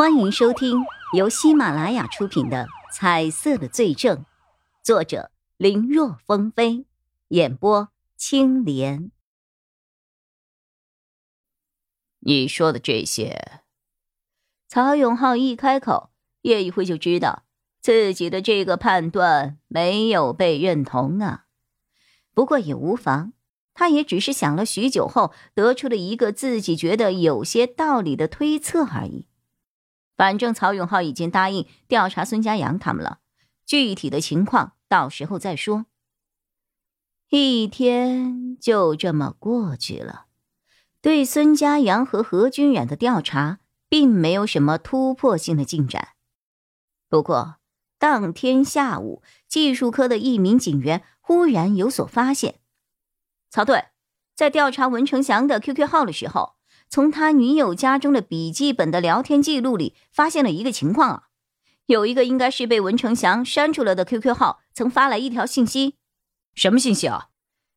欢迎收听由喜马拉雅出品的《彩色的罪证》，作者林若风飞，演播青莲。你说的这些，曹永浩一开口，叶一辉就知道自己的这个判断没有被认同啊。不过也无妨，他也只是想了许久后，得出了一个自己觉得有些道理的推测而已。反正曹永浩已经答应调查孙家阳他们了，具体的情况到时候再说。一天就这么过去了，对孙家阳和何君远的调查并没有什么突破性的进展。不过当天下午，技术科的一名警员忽然有所发现，曹队在调查文成祥的 QQ 号的时候。从他女友家中的笔记本的聊天记录里，发现了一个情况啊，有一个应该是被文成祥删除了的 QQ 号，曾发来一条信息。什么信息啊？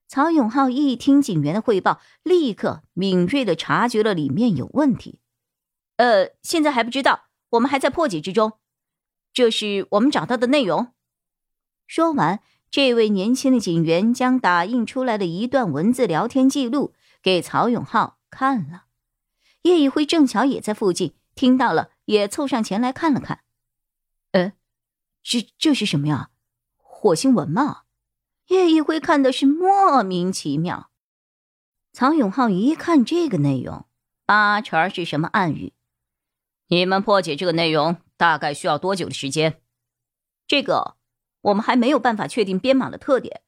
曹永浩一听警员的汇报，立刻敏锐的察觉了里面有问题。呃，现在还不知道，我们还在破解之中。这是我们找到的内容。说完，这位年轻的警员将打印出来的一段文字聊天记录给曹永浩看了。叶一辉正巧也在附近，听到了，也凑上前来看了看。呃，这这是什么呀？火星文吗？叶一辉看的是莫名其妙。曹永浩一看这个内容，八成是什么暗语。你们破解这个内容大概需要多久的时间？这个我们还没有办法确定编码的特点，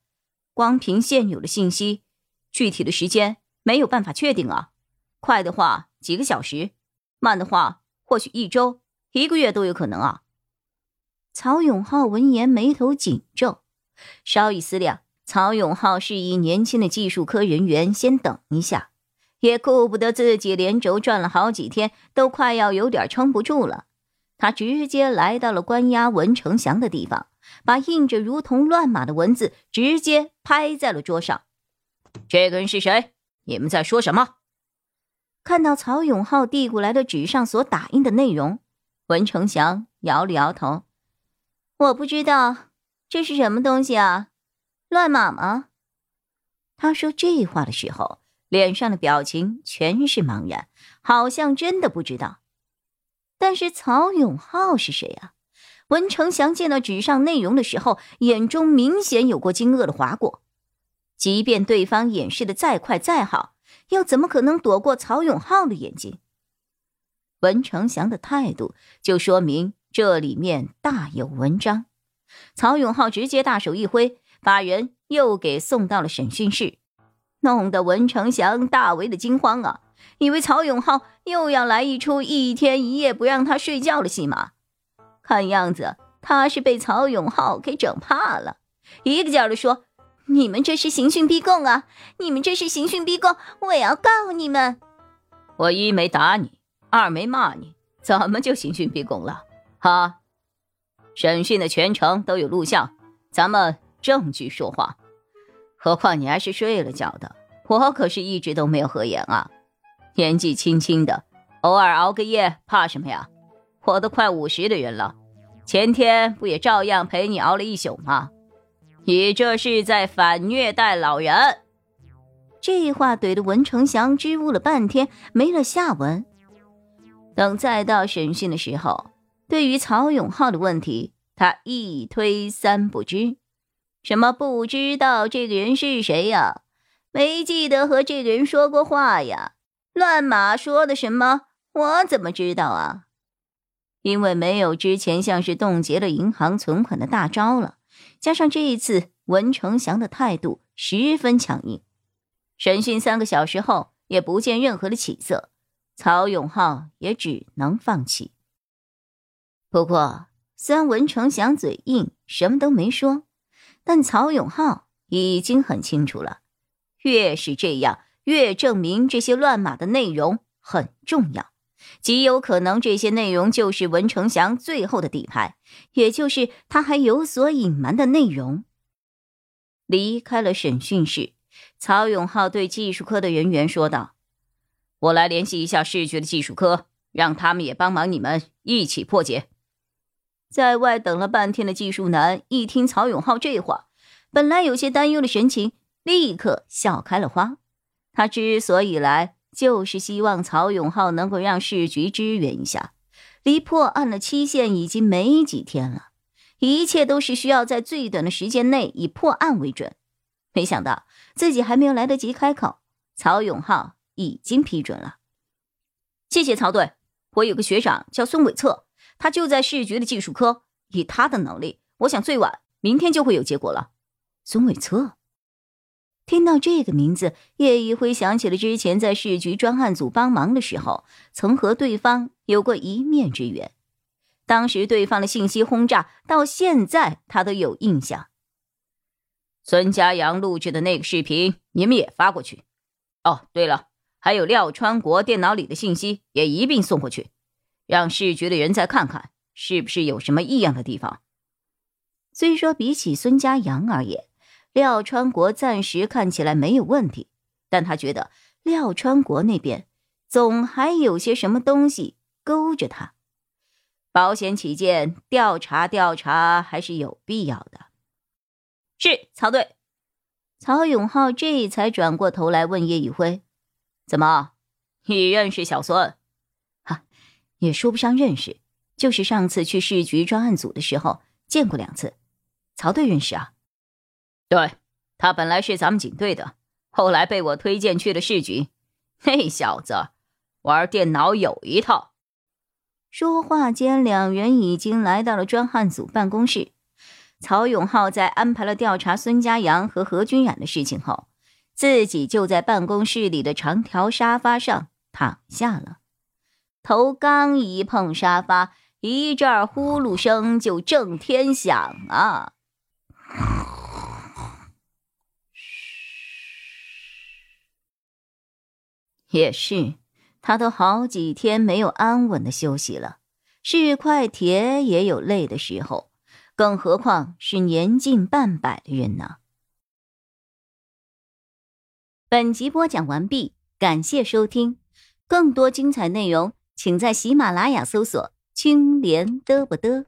光凭现有的信息，具体的时间没有办法确定啊。快的话。几个小时，慢的话或许一周、一个月都有可能啊。曹永浩闻言眉头紧皱，稍一思量，曹永浩示意年轻的技术科人员先等一下，也顾不得自己连轴转了好几天，都快要有点撑不住了。他直接来到了关押文成祥的地方，把印着如同乱码的文字直接拍在了桌上。这个人是谁？你们在说什么？看到曹永浩递过来的纸上所打印的内容，文成祥摇了摇头：“我不知道这是什么东西啊，乱码吗？”他说这话的时候，脸上的表情全是茫然，好像真的不知道。但是曹永浩是谁啊？文成祥见到纸上内容的时候，眼中明显有过惊愕的划过，即便对方演示的再快再好。又怎么可能躲过曹永浩的眼睛？文成祥的态度就说明这里面大有文章。曹永浩直接大手一挥，把人又给送到了审讯室，弄得文成祥大为的惊慌啊！以为曹永浩又要来一出一天一夜不让他睡觉的戏码。看样子他是被曹永浩给整怕了，一个劲儿的说。你们这是刑讯逼供啊！你们这是刑讯逼供，我要告你们！我一没打你，二没骂你，怎么就刑讯逼供了？哈！审讯的全程都有录像，咱们证据说话。何况你还是睡了觉的，我可是一直都没有合眼啊！年纪轻轻的，偶尔熬个夜怕什么呀？我都快五十的人了，前天不也照样陪你熬了一宿吗？你这是在反虐待老人！这话怼的文成祥支吾了半天，没了下文。等再到审讯的时候，对于曹永浩的问题，他一推三不知。什么不知道这个人是谁呀？没记得和这个人说过话呀？乱码说的什么？我怎么知道啊？因为没有之前像是冻结了银行存款的大招了。加上这一次文成祥的态度十分强硬，审讯三个小时后也不见任何的起色，曹永浩也只能放弃。不过，虽然文成祥嘴硬，什么都没说，但曹永浩已经很清楚了，越是这样，越证明这些乱码的内容很重要。极有可能，这些内容就是文成祥最后的底牌，也就是他还有所隐瞒的内容。离开了审讯室，曹永浩对技术科的人员说道：“我来联系一下市局的技术科，让他们也帮忙你们一起破解。在外等了半天的技术男一听曹永浩这话，本来有些担忧的神情立刻笑开了花。他之所以来，就是希望曹永浩能够让市局支援一下。离破案的期限已经没几天了，一切都是需要在最短的时间内以破案为准。没想到自己还没有来得及开口，曹永浩已经批准了。谢谢曹队，我有个学长叫孙伟策，他就在市局的技术科。以他的能力，我想最晚明天就会有结果了。孙伟策。听到这个名字，叶一辉想起了之前在市局专案组帮忙的时候，曾和对方有过一面之缘。当时对方的信息轰炸，到现在他都有印象。孙家阳录制的那个视频，你们也发过去。哦，对了，还有廖川国电脑里的信息也一并送过去，让市局的人再看看，是不是有什么异样的地方。虽说比起孙家阳而言，廖川国暂时看起来没有问题，但他觉得廖川国那边总还有些什么东西勾着他。保险起见，调查调查还是有必要的。是曹队，曹永浩这才转过头来问叶宇辉：“怎么，你认识小孙？”“哈，也说不上认识，就是上次去市局专案组的时候见过两次。”曹队认识啊。对他本来是咱们警队的，后来被我推荐去了市局。那小子玩电脑有一套。说话间，两人已经来到了专案组办公室。曹永浩在安排了调查孙家阳和何君染的事情后，自己就在办公室里的长条沙发上躺下了。头刚一碰沙发，一阵呼噜声就震天响啊！也是，他都好几天没有安稳的休息了。是块铁也有累的时候，更何况是年近半百的人呢？本集播讲完毕，感谢收听。更多精彩内容，请在喜马拉雅搜索“青莲嘚不嘚”。